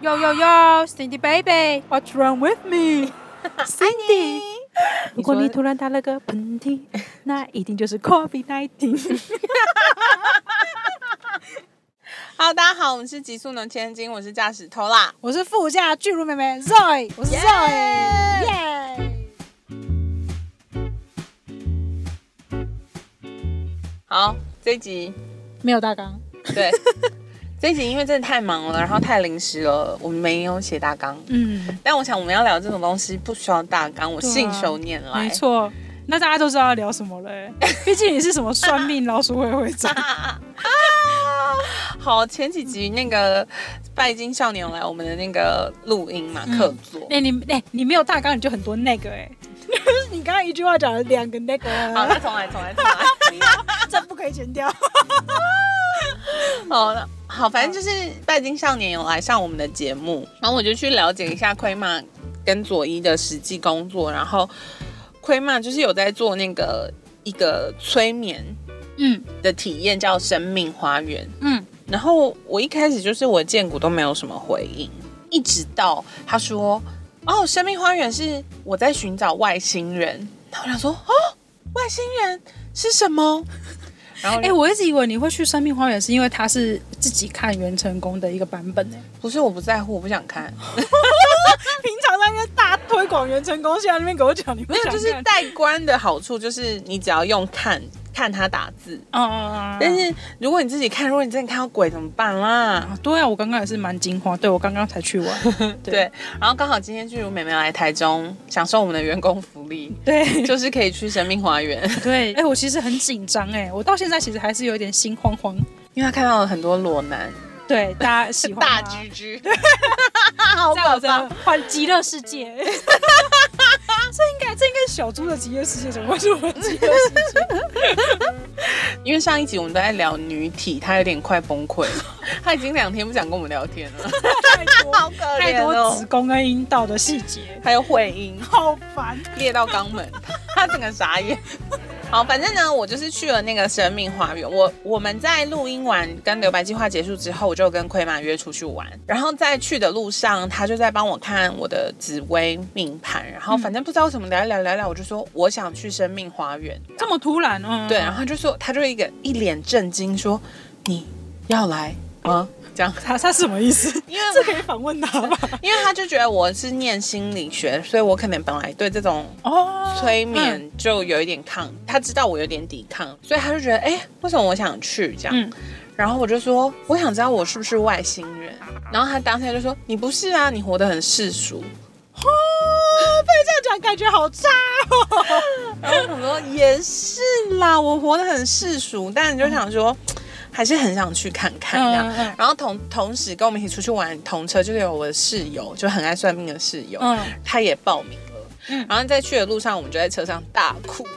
Yo yo yo, Cindy baby, what's wrong with me? Cindy，如果你突然打了个喷嚏，那一定就是 COVID nineteen。Hello，大家好，我们是极速能千金，我是驾驶偷啦。我是副驾巨乳妹妹 Zoe，我是 Zoe，耶！好，这一集没有大纲，对，这一集因为真的太忙了，然后太临时了，我们没有写大纲。嗯，但我想我们要聊这种东西不需要大纲，我信手拈来。没。错。那大家都知道要聊什么了欸，毕竟你是什么算命老鼠会会长。好，前几集那个拜金少年有来我们的那个录音嘛，嗯客座。哎、你哎、你没有大纲，你就很多那个哎、你刚刚一句话讲了两个那个，好，那重来，重来，重来。这不可以剪掉。好了，好，反正就是拜金少年有来上我们的节目，然后我就去了解一下亏妈跟佐伊的实际工作，然后亏妈就是有在做那个一个催眠嗯的体验，叫生命花园。嗯，然后我一开始就是我见骨都没有什么回应，一直到他说：“哦，生命花园是我在寻找外星人。”然后我想说：“哦，外星人是什么？”然后哎、我一直以为你会去生命花园，是因为它是自己看袁成功的一个版本哎、不是我不在乎，我不想看。平常在那边大推广袁成功，现在那边给我讲你不没有，想就是看带观的好处，就是你只要用看看他打字。嗯嗯嗯，但是如果你自己看，如果你真的看到鬼怎么办啦？啊对啊，我刚刚也是蛮惊慌，对我刚刚才去玩，对，然后刚好今天巨乳妹妹来台中，享受我们的员工福利，对就是可以去生命花园，对，哎、我其实很紧张哎，我到现在其实还是有点心慌慌。因为他看到了很多裸男，对，大家喜欢大吗居居，好在我可怕的。环极乐世界。这应该这应该是小猪的极乐世界，怎么会是我的极乐世界？因为上一集我们都在聊女体，她有点快崩溃了，他已经两天不想跟我们聊天了，太多好 可太多子。宫跟阴道的细节，还有会阴，好烦。裂到肛门，她整个傻眼。好，反正呢，我就是去了那个生命花园。我我们在录音完跟留白计划结束之后，我就跟奎妈约出去玩。然后在去的路上，他就在帮我看我的紫薇命盘。然后反正不知道为什么聊一聊聊聊，我就说我想去生命花园。这么突然，嗯，对，然后他就说，他就一个一脸震惊说：“你要来吗？”这样，他他什么意思？因为这可以反问他吧？因为他就觉得我是念心理学，所以我可能本来对这种哦催眠就有一点抗，他知道我有点抵抗，所以他就觉得，哎、为什么我想去这样？嗯然后我就说，我想知道我是不是外星人。然后他当下就说，你不是啊，你活得很世俗。哦，被这样讲感觉好差哦。然后我想说，也是啦，我活得很世俗，但你就想说，还是很想去看看这样。嗯嗯然后同同时跟我们一起出去玩同车，就是有我的室友，就很爱算命的室友，嗯，他也报名了。嗯然后在去的路上，我们就在车上大哭。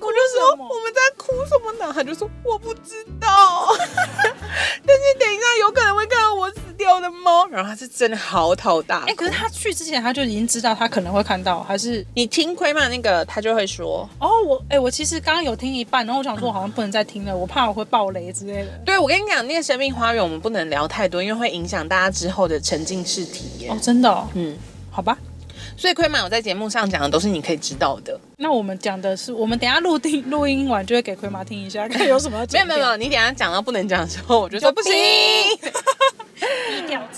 我就什说我们在哭什么呢？他就说我不知道，但是等一下有可能会看到我死掉的猫。然后他是真的嚎啕大哭。哎，可是他去之前他就已经知道他可能会看到，还是你听亏嘛？那个他就会说，哦，我哎，我其实刚刚有听一半，然后我想说我好像不能再听了，我怕我会爆雷之类的。对我跟你讲，那个生命花园我们不能聊太多，因为会影响大家之后的沉浸式体验。哦，真的哦，嗯，好吧。所以亏嘛，我在节目上讲的都是你可以知道的。那我们讲的是，我们等下录听录音完就会给奎妈听一下，看有什么要没有没有没有，你等下讲到不能讲的时候，我就说不行。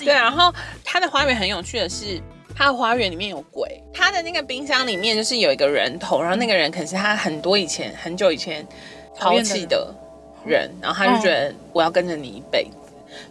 对，然后它的花园很有趣的是，他的花园里面有鬼，他的那个冰箱里面就是有一个人头，然后那个人可能是他很多以前很久以前抛弃的人，然后他就觉得我要跟着你一辈子，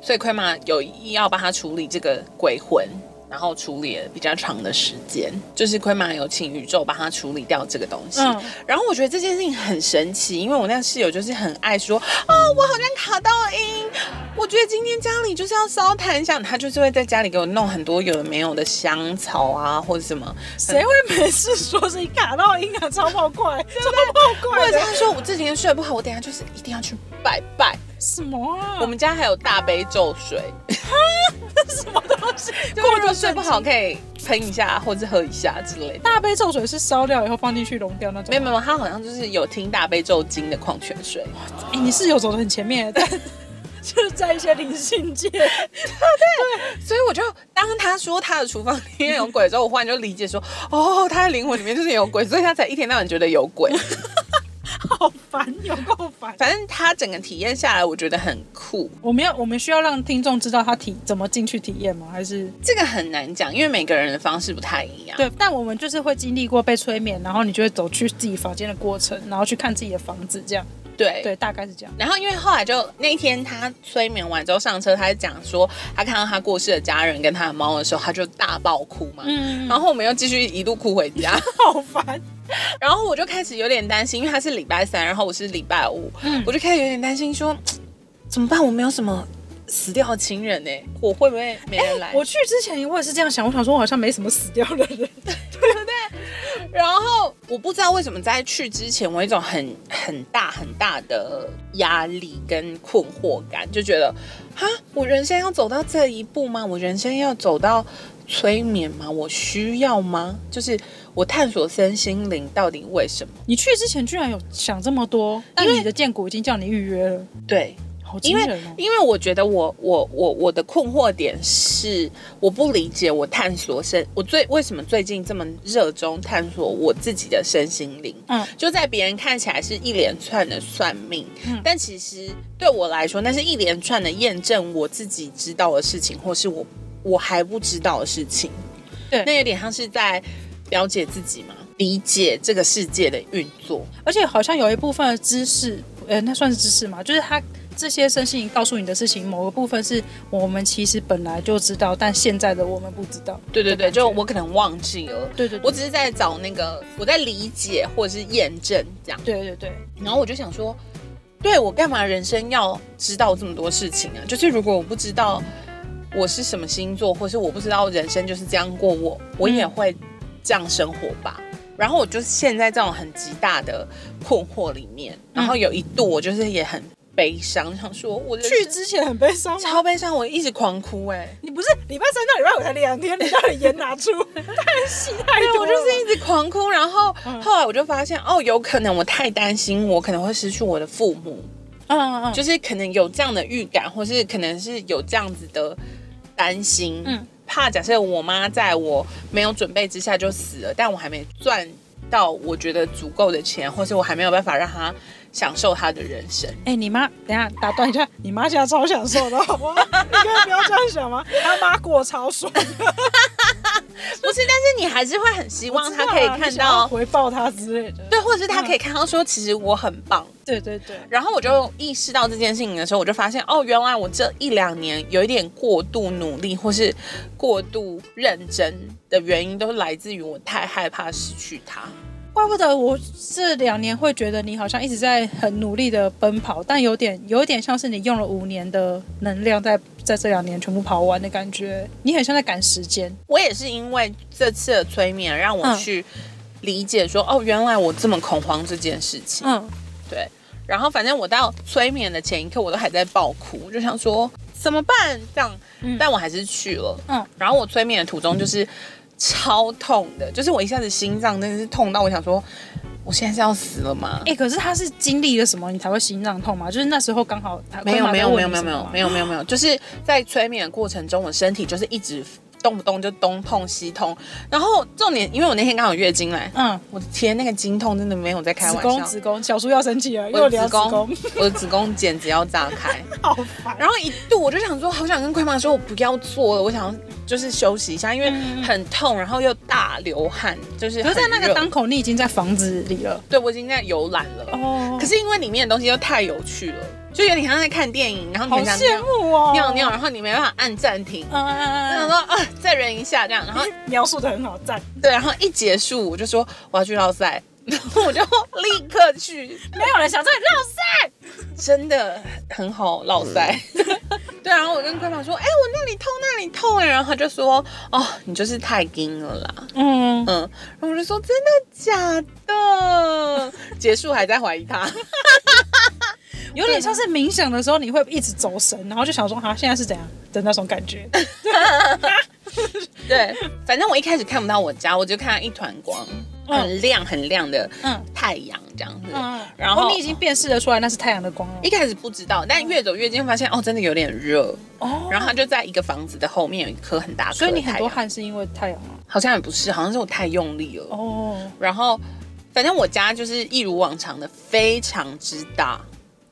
所以亏妈有意要帮他处理这个鬼魂。然后处理了比较长的时间，就是亏妈有请宇宙帮他处理掉这个东西。嗯然后我觉得这件事情很神奇，因为我那个室友就是很爱说，哦，我好像卡到音，我觉得今天家里就是要烧檀香，他就是会在家里给我弄很多有的没有的香草啊，或者什么，谁会没事说自己卡到音啊？超爆快，超爆或快的者是他说我这几天睡得不好，我等下就是一定要去拜拜。什么啊？我们家还有大杯咒水，什么东西？就如果睡不好可以喷一下或者喝一下之类的。大杯咒水是烧掉以后放进去溶掉那种。没有没有，他好像就是有听大杯咒经的矿泉水。哎、你是有走的很前面，但 就是在一些灵性界，对所以我就当他说他的厨房里面有鬼之后，我忽然就理解说，哦，他的灵魂里面就是有鬼，所以他才一天到晚觉得有鬼。好烦，有够烦。反正他整个体验下来，我觉得很酷。我们要我们需要让听众知道他体怎么进去体验吗？还是这个很难讲，因为每个人的方式不太一样。对，但我们就是会经历过被催眠，然后你就会走去自己房间的过程，然后去看自己的房子，这样。对对，大概是这样。然后因为后来就那一天他催眠完之后上车，他就讲说他看到他过世的家人跟他的猫的时候，他就大爆哭嘛。嗯。然后我们又继续一路哭回家，好烦。然后我就开始有点担心，因为他是礼拜三，然后我是礼拜五，我就开始有点担心说 怎么办？我没有什么死掉的亲人呢，我会不会没人来？我去之前我也是这样想，我想说我好像没什么死掉的人，对不对？然后我不知道为什么在去之前，我有一种很很大很大的压力跟困惑感，就觉得哈，我人生要走到这一步吗？我人生要走到催眠吗？我需要吗？就是我探索身心灵到底为什么？你去之前居然有想这么多？但你的建股已经叫你预约了，对。因为因为我觉得我我我我的困惑点是我不理解我探索身我最为什么最近这么热衷探索我自己的身心灵，嗯，就在别人看起来是一连串的算命，嗯，但其实对我来说那是一连串的验证我自己知道的事情，或是我我还不知道的事情，对，那有点像是在了解自己嘛，理解这个世界的运作，而且好像有一部分的知识，呃，那算是知识吗？就是他。这些身心灵告诉你的事情，某个部分是我们其实本来就知道，但现在的我们不知道。对对对，就我可能忘记了。对对，我只是在找那个，我在理解或者是验证这样。对对对。然后我就想说，对我干嘛人生要知道这么多事情啊？就是如果我不知道我是什么星座，或是我不知道人生就是这样过，我我也会这样生活吧。然后我就陷在这种很极大的困惑里面。然后有一度我就是也很。悲伤，想说我去之前很悲伤，超悲伤，我一直狂哭哎！你不是礼拜三到礼拜五才两天，你到底演哪出？太戏太多，我就是一直狂哭。然后后来我就发现，哦，有可能我太担心，我可能会失去我的父母。嗯嗯嗯，就是可能有这样的预感，或是可能是有这样子的担心，嗯，怕假设我妈在我没有准备之下就死了，但我还没赚到我觉得足够的钱，或是我还没有办法让她。享受他的人生。哎，你妈，等下打断一下，你妈现在超享受的，好不好？你可以不要这样想吗？他妈过超爽。不是，但是你还是会很希望他可以看到回报他之类的。对，或者是他可以看到说，其实我很棒。对对对。然后我就意识到这件事情的时候，我就发现，哦，原来我这一两年有一点过度努力，或是过度认真的原因，都是来自于我太害怕失去他。怪不得我这两年会觉得你好像一直在很努力的奔跑，但有点有点像是你用了五年的能量在在这两年全部跑完的感觉，你很像在赶时间。我也是因为这次的催眠让我去理解说，哦，原来我这么恐慌这件事情。嗯，对。然后反正我到催眠的前一刻，我都还在爆哭，我就想说怎么办这样，但我还是去了。嗯，然后我催眠的途中就是。超痛的，就是我一下子心脏真的是痛到我想说，我现在是要死了吗？哎，可是他是经历了什么，你才会心脏痛吗？就是那时候刚好没有没有没有没有没有没有没有没有，就是在催眠的过程中，我身体就是一直。动不动就东痛西痛，然后重点，因为我那天刚好月经来，嗯，我的天，那个经痛真的没有在开玩笑。子宫，子宫，小叔要生气了，我的子宫，我的子宫简直要炸开，好烦。然后一度我就想说，好想跟快妈说，我不要做了，我想就是休息一下，因为很痛，然后又大流汗，就是可是在那个当口，你已经在房子里了，对我已经在游览了，哦，可是因为里面的东西又太有趣了。就有点像在看电影，然后你想羡慕哦，尿尿，然后你没办法按暂停，嗯嗯想说啊，再忍一下这样，然后描述的很好，赞。对，然后一结束我就说我要去绕赛，然后我就立刻去，没有人想在绕赛，真的很好绕赛。对，然后我跟官方说，哎，我那里痛，那里痛哎，然后他就说，哦，你就是太惊了啦，嗯。嗯，然后我就说真的假的？结束还在怀疑他。有点像是冥想的时候，你会一直走神，然后就想说，哈，现在是怎样的那种感觉？对，反正我一开始看不到我家，我就看到一团光，很亮很亮的嗯太阳这样子。嗯，然后你已经辨识得出来那是太阳的光了。一开始不知道，但越走越近发现哦，真的有点热。哦，然后它就在一个房子的后面有一颗很大所以你很多汗是因为太阳吗？好像也不是，好像是我太用力了。哦，然后反正我家就是一如往常的非常之大。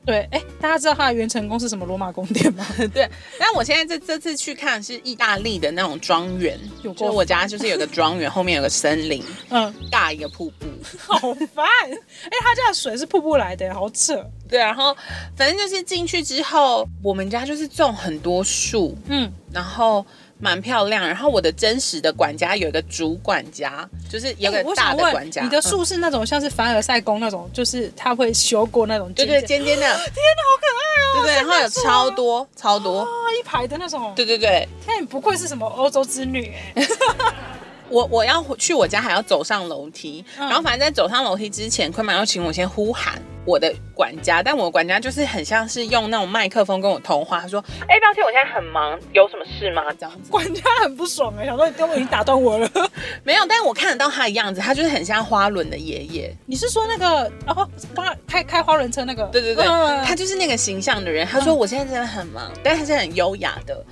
对，哎，大家知道它的元成功是什么罗马宫殿吗？对，但我现在这这次去看是意大利的那种庄园，有够就是我家就是有个庄园，后面有个森林，嗯，大一个瀑布。好烦。哎，他家的水是瀑布来的，好扯。对，然后反正就是进去之后，我们家就是种很多树，嗯，然后蛮漂亮。然后我的真实的管家有一个主管家，就是有个大的管家。你的嗯树是那种像是凡尔赛宫那种，就是它会修过那种对尖尖，对尖尖的，天哪，好可爱哦！对对，然后有超多超多，啊一排的那种。对对对。天啊，你不愧是什么欧洲之女哎。我我要回去我家还要走上楼梯，嗯然后反正在走上楼梯之前，坤满要请我先呼喊我的管家，但我的管家就是很像是用那种麦克风跟我通话，他说：“哎、抱歉，我现在很忙，有什么事吗？”这样子管家很不爽哎，想说你根本已经打断我了。没有，但是我看得到他的样子，他就是很像花轮的爷爷，你是说那个哦，花开开花轮车那个？对对对，嗯他就是那个形象的人。他说：“我现在真的很忙，但他是很优雅的。”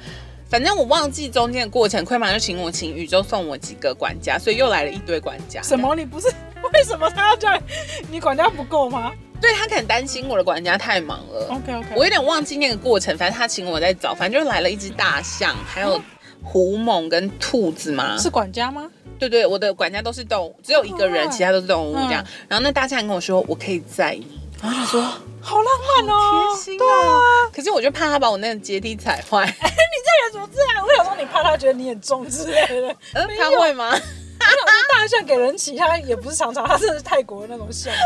反正我忘记中间的过程，坤满就请我请宇宙送我几个管家，所以又来了一堆管家。什么？你不是 为什么他要叫？你管家不够吗对他可能担心我的管家太忙了。？OK OK，我有点忘记那个过程，反正他请我在找，反正就来了一只大象，还有狐猛跟兔子嘛。是管家吗？对对，我的管家都是动物，只有一个人，哦其他都是动物这样嗯。然后那大象跟我说，我可以载你。然后他说 好浪漫哦，贴心对啊，啊，可是我就怕他把我那个阶梯踩坏。你这人怎么这样？我想说你怕他觉得你很重之类的。呃，他会吗？我想说大象给人骑，他也不是常常，他真的是泰国的那种象啊。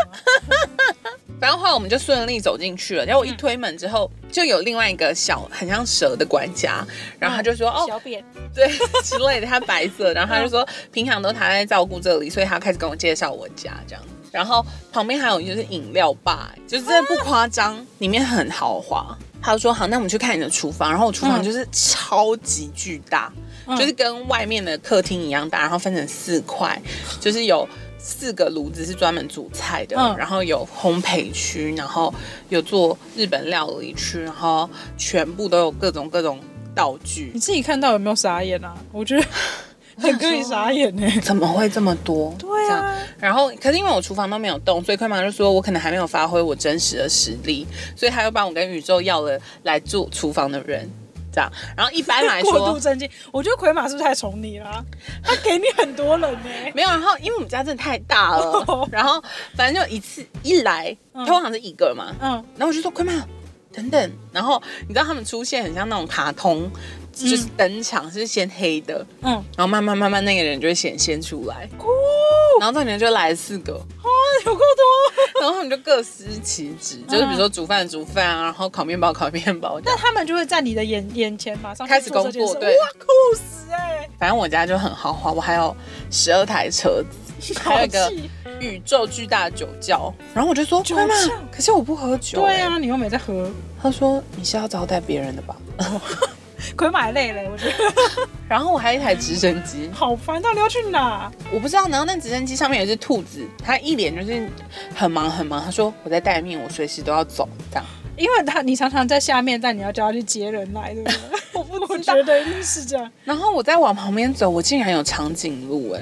反正后来我们就顺利走进去了。然后我一推门之后，就有另外一个小很像蛇的管家，然后他就说：“哦，小扁，对之类的，他白色，然后他就说平常都他在照顾这里，所以他开始跟我介绍我家这样。然后旁边还有就是饮料吧，就是真的不夸张，里面很豪华。他就说好，那我们去看你的厨房，然后我厨房嗯就是超级巨大，嗯就是跟外面的客厅一样大，然后分成四块，就是有。四个炉子是专门煮菜的，嗯然后有烘焙区，然后有做日本料理区，然后全部都有各种各种道具你。自己看到有没有傻眼啊？我觉得很可以傻眼呢。怎么会这么多？对啊，然后，可是因为我厨房都没有动，所以快妈就说我可能还没有发挥我真实的实力，所以他又帮我跟宇宙要了来做厨房的人，这样。然后一般来 过度说震惊。我觉得魁马是不是太宠你了啊？他给你很多人呢。没有，然后因为我们家真的太大了，然后反正就一次一来，嗯通常是一个嘛，嗯，然后我就说魁马等等，然后你知道他们出现很像那种卡通，就是登场是先黑的，嗯，然后慢慢慢慢那个人就会显现出来，然后这里面就来了四个。有够多。然后他们就各司其职，就是比如说煮饭煮饭啊，然后烤面包烤面包。那他们就会在你的眼眼前马上去开始工作对哇，酷死哎！反正我家就很豪华，我还有十二台车子，还有一个宇宙巨大的酒窖。然后我就说，酒妈妈窖可是我不喝酒、欸。对啊，你又没在喝，他说你是要招待别人的吧？葵马也累了，我觉得 然后我还有一台直升机，好烦，到底要去哪？我不知道。然后那直升机上面有一只兔子，它一脸就是很忙很忙。他说我在待命，我随时都要走这样。因为他你常常在下面，但你要叫他去接人来，对不对？我不我觉得一定是这样。然后我再往旁边走，我竟然有长颈鹿哎、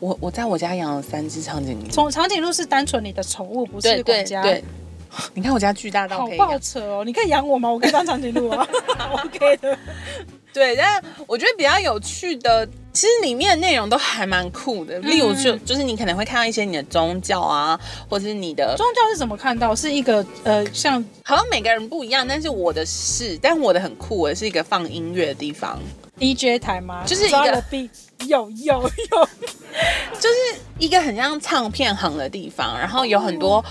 我我在我家养了三只长颈鹿。从长颈鹿是单纯你的宠物，不对对是管家。对，你看我家巨大到好可以养。扯哦！你可以养我吗？我可以当长颈鹿啊，OK 的。对，但我觉得比较有趣的，其实里面的内容都还蛮酷的。例如就就是你可能会看到一些你的宗教啊，或者是你的，宗教是怎么看到？是一个呃，像好像每个人不一样，但是我的是，但我的很酷，我是一个放音乐的地方，DJ 台吗？就是一个抓了 B，有有有，就是一个很像唱片行的地方，然后有很多。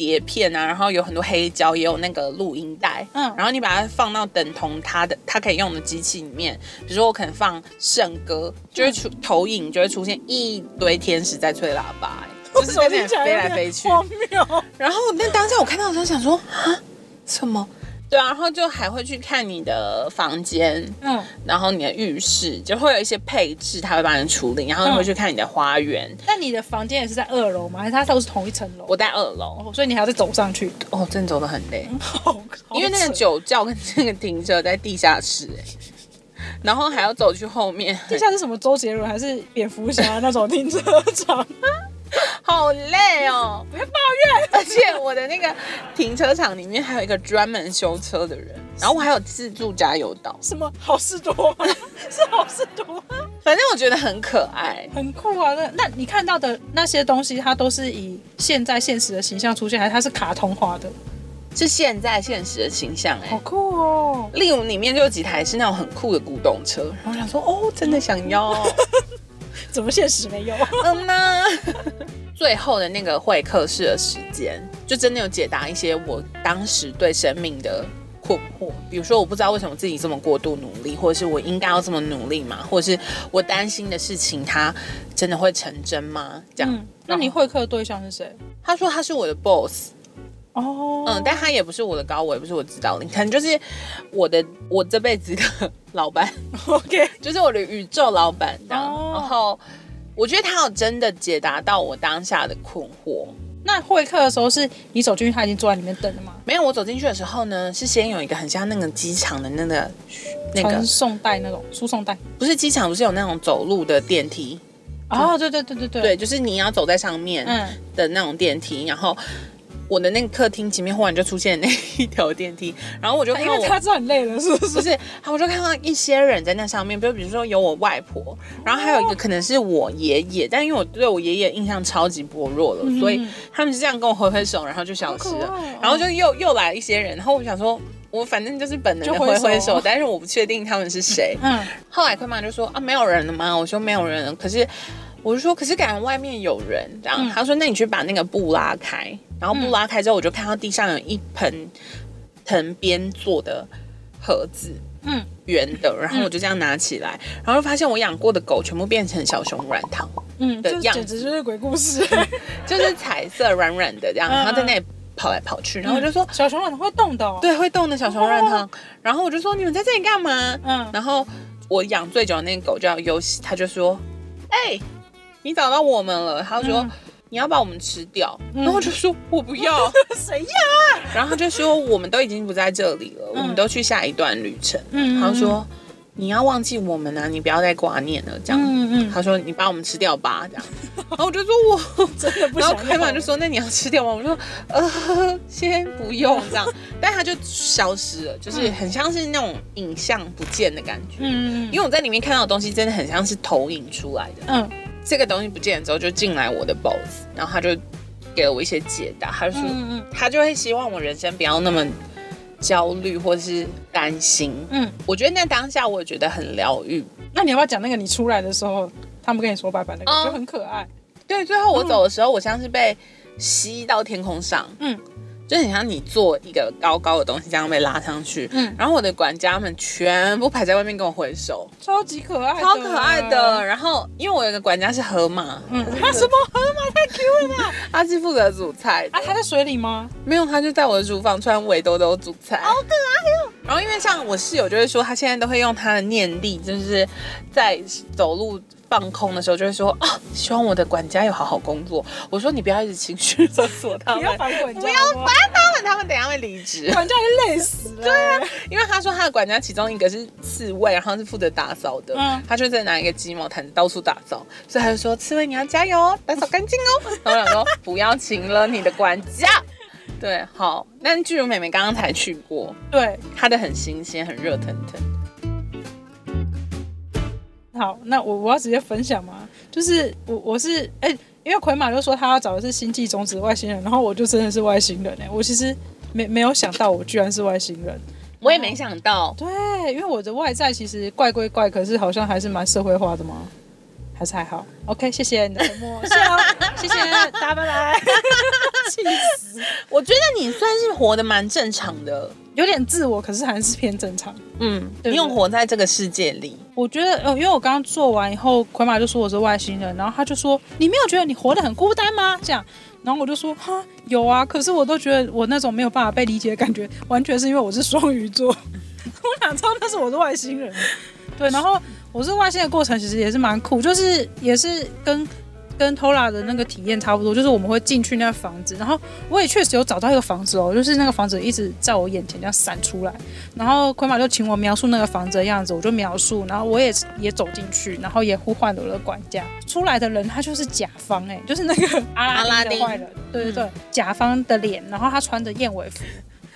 碟片啊，然后有很多黑胶，也有那个录音带，嗯嗯，然后你把它放到等同它的它可以用的机器里面，比如说我可能放圣歌，就会出投影，就会出现一堆天使在吹喇叭、欸就是在那里飞来飞去。荒谬。然后那当下我看到的时候想说啊，什么？对啊，然后就还会去看你的房间，嗯，然后你的浴室，就会有一些配置，他会帮你处理，然后会去看你的花园。那你的房间也是在二楼吗？还是它都是同一层楼？我在二楼，哦，所以你还要再走上去。哦，真的走得很累，好因为那个酒窖跟那个停车在地下室，哎，然后还要走去后面，地下是什么？周杰伦还是蝙蝠侠那种停车场？好累哦。不要抱怨。而且我的那个停车场里面还有一个专门修车的人，然后我还有自助加油岛，什么好事多吗？是好事多吗？反正我觉得很可爱。很酷啊！那那你看到的那些东西，它都是以现在现实的形象出现，还是它是卡通化的？是现在现实的形象哎、好酷哦！例如里面就有几台是那种很酷的古董车，然后我想说哦，真的想要，怎么现实没有？嗯呐。最后的那个会客室的时间，就真的有解答一些我当时对生命的困惑，比如说我不知道为什么自己这么过度努力，或者是我应该要这么努力吗？或者是我担心的事情，它真的会成真吗？这样，嗯，那你会客的对象是谁？他说他是我的 boss，哦，嗯，但他也不是我的高我，也不是我指导灵，可能就是我的我这辈子的 老板，OK，就是我的宇宙老板这样。哦然后我觉得他有真的解答到我当下的困惑。那会客的时候是你走进去，他已经坐在里面等了吗？没有，我走进去的时候呢，是先有一个很像那个机场的那个那个传，送带那种输送带。不是机场，不是有那种走路的电梯？哦，对对对对对，对，就是你要走在上面嗯，的那种电梯，然后。我的那个客厅前面忽然就出现那一条电梯，然后我就看我因为他是很累了，是不是？不是，我就看到一些人在那上面，就比如说有我外婆，然后还有一个可能是我爷爷，但因为我对我爷爷印象超级薄弱了，所以他们是这样跟我挥挥手，然后就消失了然后就又又来一些人，然后我想说。我反正就是本能的挥挥手，但是我不确定他们是谁。嗯，后来坤妈就说啊，没有人了吗？我说没有人了，可是我就说，可是感觉外面有人。这样，嗯他说那你去把那个布拉开，然后布拉开之后，我就看到地上有一盆藤编做的盒子，嗯，圆的，然后我就这样拿起来，然后发现我养过的狗全部变成小熊软糖，嗯，的样子简直就是鬼故事。就是彩色软软的这样，嗯然后在那里跑来跑去，然后我就说。小熊软会动的、哦，，对，会动的小熊软糖，然后我就说你们在这里干嘛？嗯，然后我养最久的那个狗叫尤西，他就说：“哎、你找到我们了。”他就说：“嗯你要把我们吃掉。然后我就说：“我不要。谁呀？然后他就说：“我们都已经不在这里了，我们都去下一段旅程。嗯他说：“你要忘记我们啊，你不要再挂念了。”这样。嗯嗯，他说：“你把我们吃掉吧。”这样。然后我就说：“我。”真的不 然后。开满就说：“那你要吃掉吗？”我说：“呃，先不用这样。”但他就消失了，就是很像是那种影像不见的感觉。嗯，嗯因为我在里面看到的东西真的很像是投影出来的。嗯这个东西不见了之后，就进来我的 boss，然后他就给了我一些解答。他就说，嗯嗯他就会希望我人生不要那么焦虑或是担心。嗯，我觉得那当下我也觉得很疗愈。那你要不要讲那个你出来的时候，他们跟你说拜拜那个，哦就很可爱。对，最后我走的时候，我像是被吸到天空上，嗯就很像你坐一个高高的东西这样被拉上去。嗯然后我的管家们全部排在外面跟我挥手，超级可爱的，超可爱的。。然后因为我有个管家是河马，嗯，他什么河马太 Q 了吧？他是负责煮菜的。啊，他在水里吗？没有，他就在我的厨房穿围兜兜煮菜，好可爱哦。然后因为像我室友就会说，他现在都会用他的念力，就是在走路放空的时候就会说啊，希望我的管家有好好工作。我说你不要一直情绪勒索他们不要，烦管家，不要好烦他们，他们等下会离职。管家也累死了。对啊，因为他说他的管家其中一个是刺猬，然后是负责打扫的，嗯他就在拿一个鸡毛掸子到处打扫，所以他就说刺猬你要加油哦，打扫干净哦。然后我想说不要请了你的管家。对，好，但巨乳妹妹刚刚才去过，对，她的很新鲜，很热腾腾。好，那我我要直接分享吗，就是我我是哎、因为奎马就说他要找的是星际种子外星人，然后我就真的是外星人哎、我其实没没有想到我居然是外星人。我也没想到，对，因为我的外在其实怪归怪，可是好像还是蛮社会化的嘛，还是还好。OK，谢谢你的沉默，谢哦，谢谢大家，拜拜。气死，我觉得你算是活得蛮正常的。有点自我，可是还是偏正常。嗯，对你有活在这个世界里，我觉得，呃，因为我刚刚做完以后，奎玛就说我是外星人，然后他就说你没有觉得你活得很孤单吗？这样，然后我就说哈有啊，可是我都觉得我那种没有办法被理解的感觉，完全是因为我是双鱼座，我哪知道那是我是外星人？对，然后我是外星的过程其实也是蛮酷，就是也是跟。跟 Tola 的那个体验差不多，就是我们会进去那个房子，然后我也确实有找到一个房子哦，就是那个房子一直在我眼前这样闪出来，然后奎马就请我描述那个房子的样子，我就描述，然后我也也走进去，然后也呼唤了我的管家，出来的人他就是甲方哎，就是那个 阿拉丁的坏人，对对对，甲方的脸，然后他穿着燕尾服，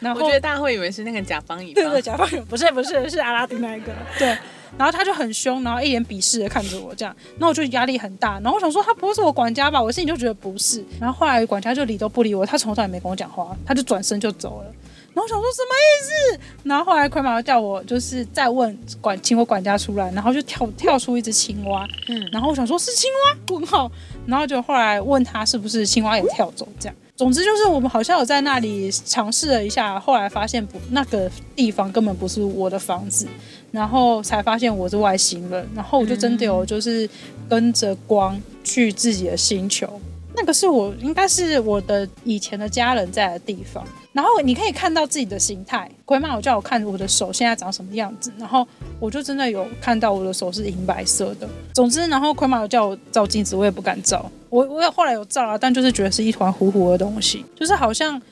然后我觉得大家会以为是那个甲方乙方，对对，甲方乙不是不是是阿拉丁那一个，对。然后他就很凶，然后一脸鄙视的看着我，这样，然后我就压力很大。然后我想说，他不会是我管家吧？我心里就觉得不是。然后后来管家就理都不理我，他从头到尾没跟我讲话，他就转身就走了。然后我想说什么意思？然后后来快马叫我就是再问管，请我管家出来，然后就跳跳出一只青蛙。嗯，然后我想说是青蛙？问号。然后就后来问他是不是青蛙也跳走，这样。总之就是我们好像有在那里尝试了一下，后来发现不，那个地方根本不是我的房子。然后才发现我是外星人，然后我就真的有就是跟着光去自己的星球，那个是我应该是我的以前的家人在的地方。然后你可以看到自己的形态，鬼马有叫我看我的手现在长什么样子，然后我就真的有看到我的手是银白色的。总之，然后鬼马有叫我照镜子，我也不敢照，我我也后来有照啊，但就是觉得是一团糊糊的东西，就是好像。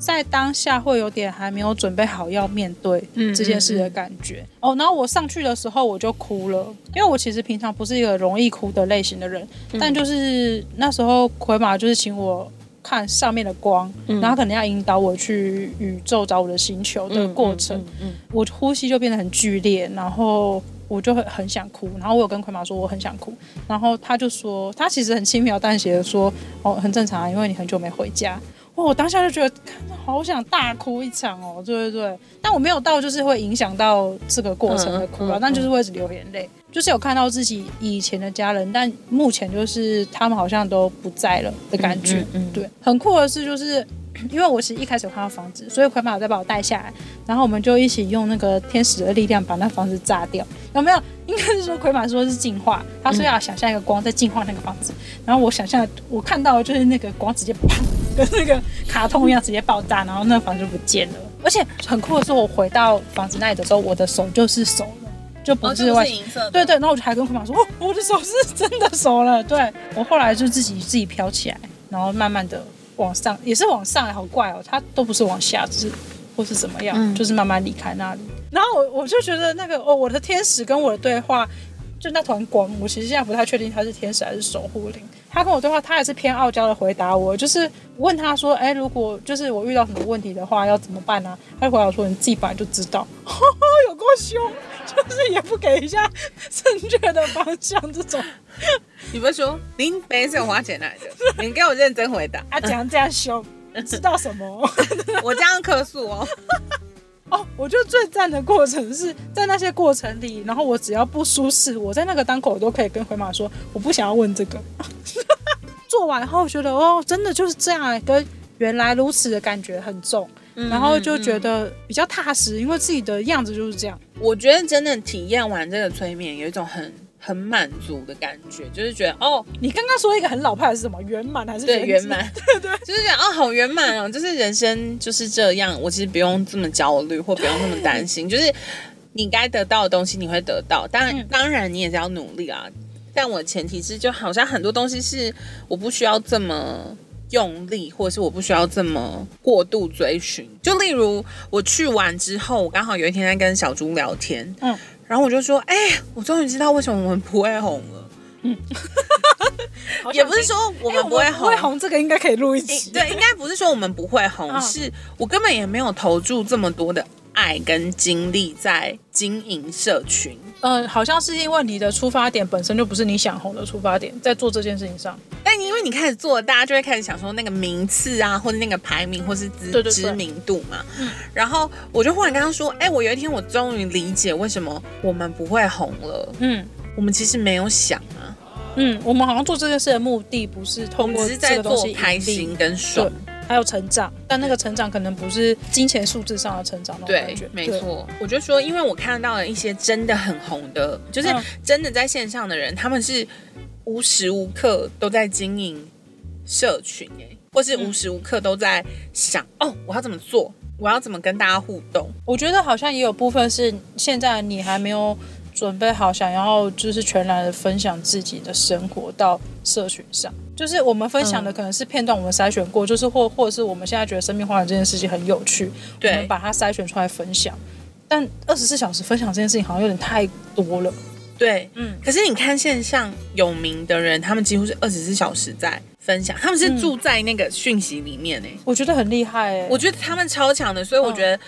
在当下会有点还没有准备好要面对这件事的感觉。哦，然后我上去的时候我就哭了，因为我其实平常不是一个容易哭的类型的人，但就是那时候奎马就是请我看上面的光，然后可能要引导我去宇宙找我的星球的过程，我呼吸就变得很剧烈，然后我就很很想哭，然后我有跟奎马说我很想哭，然后他就说他其实很轻描淡写的说哦很正常啊，因为你很久没回家。我当下就觉得，好想大哭一场哦，对对对，但我没有到就是会影响到这个过程的哭啊，但就是会一直流眼泪，就是有看到自己以前的家人，但目前就是他们好像都不在了的感觉，嗯。对，很酷的是就是。因为我是一开始有看到房子，所以魁马再把我带下来，然后我们就一起用那个天使的力量把那房子炸掉。有没有？应该是说魁马说是进化，他说要想象一个光在进化那个房子。然后我想象，我看到就是那个光直接砰，跟那个卡通一样直接爆炸，然后那个房子就不见了。而且很酷的是，我回到房子那里的时候，我的手就是熟了，就不是外银色。对对，然后我就还跟魁马说，哦，我的手是真的熟了。对我后来就自己自己飘起来，然后慢慢的。往上也是往上，好怪哦，它都不是往下，只是或是怎么样，就是慢慢离开那里。然后我我就觉得那个哦，我的天使跟我的对话，就那团光，我其实现在不太确定它是天使还是守护灵。他跟我对话，他也是偏傲娇的回答我，就是问他说：“哎，如果就是我遇到什么问题的话，要怎么办呢？”他就回答说：“你自己本来就知道。”有够凶，就是也不给一下正确的方向，这种。你不是说您没是花钱来的？你给我认真回答。啊，讲这样凶，知道什么？我这样客诉哦。哦，我觉得最赞的过程是在那些过程里，然后我只要不舒适，我在那个当口我都可以跟回马说，我不想要问这个。做完后觉得哦，真的就是这样，跟原来如此的感觉很重，然后就觉得比较踏实，因为自己的样子就是这样。我觉得真的体验完这个催眠，有一种很。很满足的感觉，就是觉得哦，你刚刚说一个很老派的是什么？圆满还是对圆满？对对，就是讲哦，好圆满哦，就是人生就是这样。我其实不用这么焦虑，或不用那么担心，就是你该得到的东西你会得到。当然，当然你也是要努力啊。但我前提是，就好像很多东西是我不需要这么用力，或者是我不需要这么过度追寻。就例如我去完之后，我刚好有一天在跟小猪聊天，嗯。然后我就说，哎，我终于知道为什么我们不会红了。嗯，也不是说我们不会红，不会红这个应该可以录一集。对，应该不是说我们不会红，是我根本也没有投注这么多的爱跟精力在经营社群。嗯，好像是因为你的出发点本身就不是你想红的出发点，在做这件事情上。但因为你开始做，大家就会开始想说那个名次啊，或者那个排名，或是知知名度嘛。嗯。然后我就忽然跟他说：“哎，我有一天我终于理解为什么我们不会红了。嗯，我们其实没有想啊。嗯，我们好像做这件事的目的不是通过这个东西开心跟爽。”还有成长，但那个成长可能不是金钱数字上的成长。对，没错。我就说，因为我看到了一些真的很红的，就是真的在线上的人，他们是无时无刻都在经营社群。哎，或是无时无刻都在想，哦，我要怎么做，我要怎么跟大家互动。我觉得好像也有部分是现在你还没有准备好，想要就是全然的分享自己的生活到社群上。就是我们分享的可能是片段，我们筛选过，就是或或者是我们现在觉得生命花园这件事情很有趣，我们把它筛选出来分享。但二十四小时分享这件事情好像有点太多了。对，嗯。可是你看线上有名的人，他们几乎是二十四小时在分享，他们是住在那个讯息里面哎，我觉得很厉害哎，我觉得他们超强的，所以我觉得。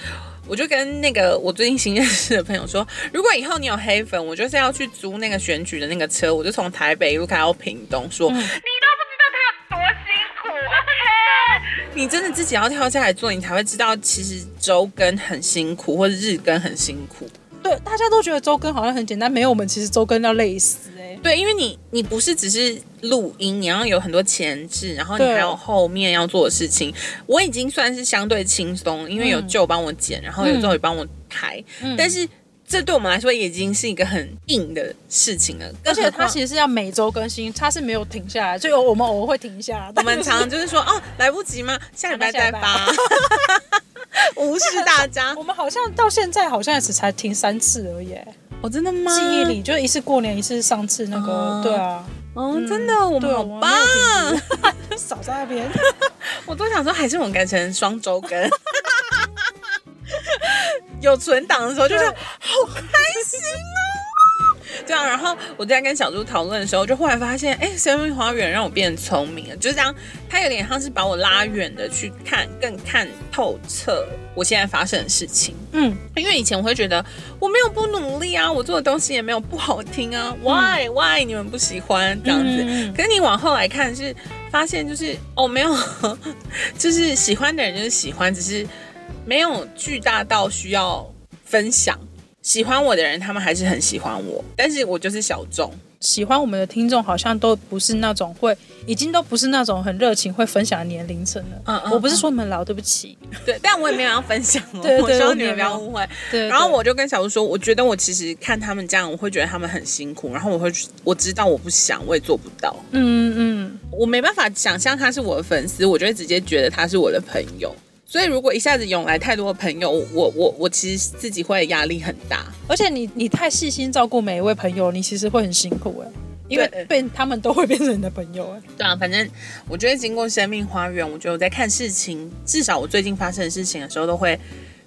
我就跟那个我最近新认识的朋友说，如果以后你有黑粉，我就是要去租那个选举的那个车，我就从台北一路开到屏东，说你都不知道他有多辛苦，OK？你真的自己要跳下来做，你才会知道其实周更很辛苦，或者日更很辛苦。对，大家都觉得周更好像很简单，没有我们其实周更要累死。对，因为你你不是只是录音，你要有很多前置，然后你还有后面要做的事情。我已经算是相对轻松，因为有舅帮我剪，然后有周也帮我拍。但是这对我们来说已经是一个很硬的事情了。而且它其实是要每周更新，它是没有停下来，就我们偶尔会停下来。我们常常就是说，哦，来不及吗？下礼拜再发。无视大家。我们好像到现在好像也只才停三次而已。哦，真的吗？记忆里就一次过年，一次上次那个，对啊，哦，真的，我们好棒，少在那边，我都想说，还是我们改成双周更，有存档的时候就是好开心哦。这样，然后我在跟小猪讨论的时候，就忽然发现，哎，生命花园让我变聪明了，就是这样，它有点像是把我拉远的去看，更看透彻我现在发生的事情。嗯，因为以前我会觉得我没有不努力啊，我做的东西也没有不好听啊，Why Why 你们不喜欢这样子？可是你往后来看，是发现就是哦，没有，就是喜欢的人就是喜欢，只是没有巨大到需要分享。喜欢我的人，他们还是很喜欢我，但是我就是小众。喜欢我们的听众好像都不是那种会，已经都不是那种很热情会分享的年龄层了。嗯嗯。我不是说你们老，对不起。对，但我也没有要分享哦。对对。希望你们不要误会。对。然后我就跟小鹿说，我觉得我其实看他们这样，我会觉得他们很辛苦。然后我会，我知道我不想，我也做不到。嗯嗯。我没办法想象他是我的粉丝，我就会直接觉得他是我的朋友。所以，如果一下子涌来太多的朋友，我我我其实自己会压力很大。而且，你你太细心照顾每一位朋友，你其实会很辛苦哎，因为被他们都会变成你的朋友哎。对啊，反正我觉得经过生命花园，我觉得我在看事情，至少我最近发生的事情的时候，都会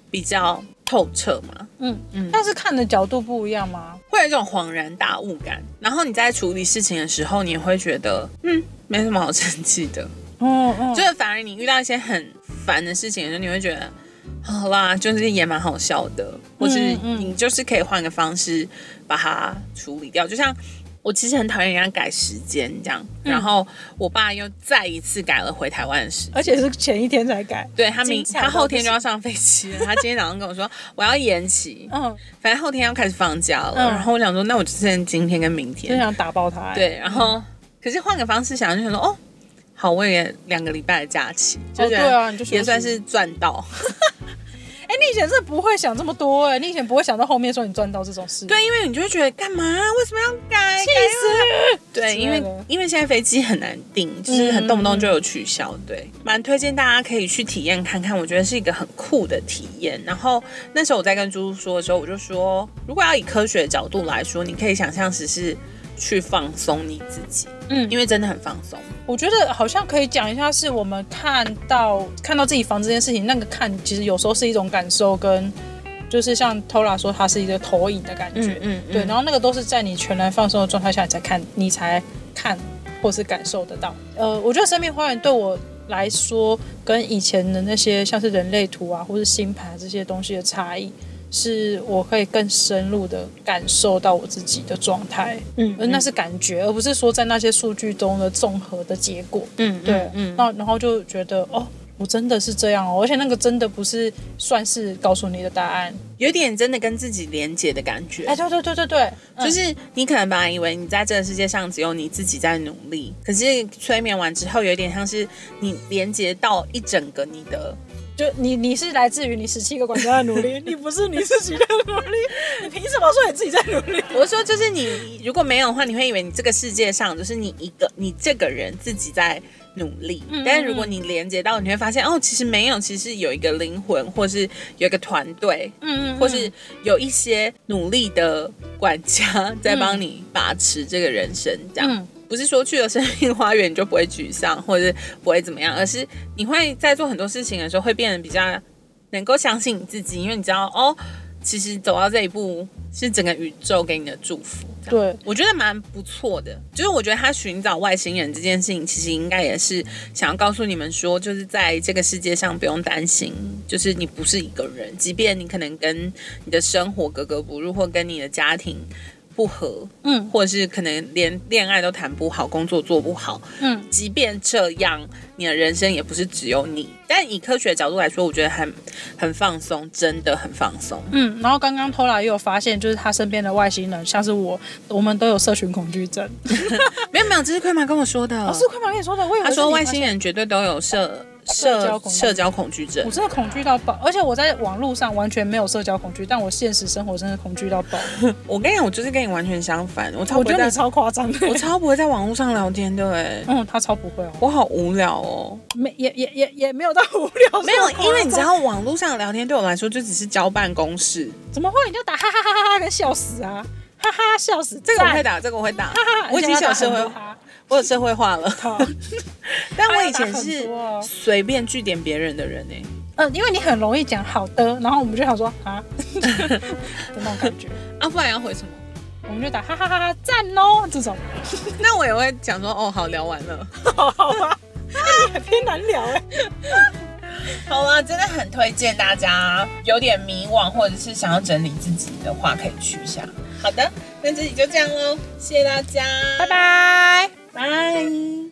比较透彻嘛。嗯嗯。但是看的角度不一样吗？会有一种恍然大悟感。然后你在处理事情的时候，你也会觉得嗯，没什么好生气的。哦哦。就是反而你遇到一些很。烦的事情的时候，你会觉得好啦，就是也蛮好笑的，或是你就是可以换个方式把它处理掉。就像我其实很讨厌人家改时间这样，然后我爸又再一次改了回台湾的时，而且是前一天才改。对他明他后天就要上飞机了，他今天早上跟我说我要延期，嗯，反正后天要开始放假了。然后我想说，那我就剩今天跟明天，就想打爆他。对，然后可是换个方式想，就想说哦。好，我也两个礼拜的假期，就对啊，你就也算是赚到。哎，你以前是不会想这么多哎，你以前不会想到后面说你赚到这种事。对，因为你就会觉得干嘛？为什么要改？气死！对，因为因为现在飞机很难订，就是很动不动就有取消。对，蛮推荐大家可以去体验看看，我觉得是一个很酷的体验。然后那时候我在跟猪猪说的时候，我就说，如果要以科学的角度来说，你可以想象只是去放松你自己，嗯，因为真的很放松。我觉得好像可以讲一下，是我们看到看到自己房这件事情，那个看其实有时候是一种感受，跟就是像 Tola 说，它是一个投影的感觉，嗯嗯，对，然后那个都是在你全然放松的状态下，你才看，你才看或是感受得到。呃，我觉得生命花园对我来说，跟以前的那些像是人类图啊，或是星盘这些东西的差异。是我可以更深入的感受到我自己的状态，嗯，而那是感觉，而不是说在那些数据中的综合的结果，嗯，对，嗯，那然后就觉得哦，我真的是这样哦，而且那个真的不是算是告诉你的答案，有点真的跟自己连接的感觉，哎，对对对对对，就是你可能本来以为你在这个世界上只有你自己在努力，可是催眠完之后，有点像是你连接到一整个你的。就你，你是来自于你十七个管家的努力，你不是你自己的努力，你凭什么说你自己在努力？我说就是你如果没有的话，你会以为你这个世界上就是你一个，你这个人自己在努力。但是如果你连接到，你会发现哦，其实没有，其实有一个灵魂，或是有一个团队，嗯嗯，或是有一些努力的管家在帮你把持这个人生，这样。不是说去了生命花园你就不会沮丧，或者是不会怎么样，而是你会在做很多事情的时候会变得比较能够相信你自己，因为你知道哦，其实走到这一步是整个宇宙给你的祝福。对，我觉得蛮不错的。就是我觉得他寻找外星人这件事情，其实应该也是想要告诉你们说，就是在这个世界上不用担心，就是你不是一个人，即便你可能跟你的生活格格不入，或跟你的家庭。不合，嗯，或者是可能连恋爱都谈不好，工作做不好，嗯，即便这样，你的人生也不是只有你。但以科学的角度来说，我觉得很很放松，真的很放松。嗯，然后刚刚偷来又有发现，就是他身边的外星人，像是我，我们都有社群恐惧症。没有没有，这是快马跟我说的，是快马跟你说的。他说外星人绝对都有社。社社交恐惧症，我真的恐惧到爆，而且我在网络上完全没有社交恐惧，但我现实生活真的恐惧到爆。我跟你讲，我就是跟你完全相反，我超我觉得你超夸张，我超不会在网络上聊天的哎。嗯，他超不会哦，我好无聊哦，没也也也也没有到无聊，没有，因为你知道网络上聊天对我来说就只是交办公室，怎么会？你就打哈哈哈哈哈跟笑死啊，哈哈笑死，这个我会打，这个我会打，我已经笑社会化。我有社会化了，但我以前是随便据点别人的人呢。嗯，因为你很容易讲好的，然后我们就想说啊，的那种感觉。啊，不然要回什么？我们就打哈哈哈哈赞哦这种。那我也会讲说哦，好聊完了，好吧？你也偏难聊哎。好啦，真的很推荐大家，有点迷惘或者是想要整理自己的话，可以去一下。好的，那这里就这样喽，谢谢大家，拜拜。拜。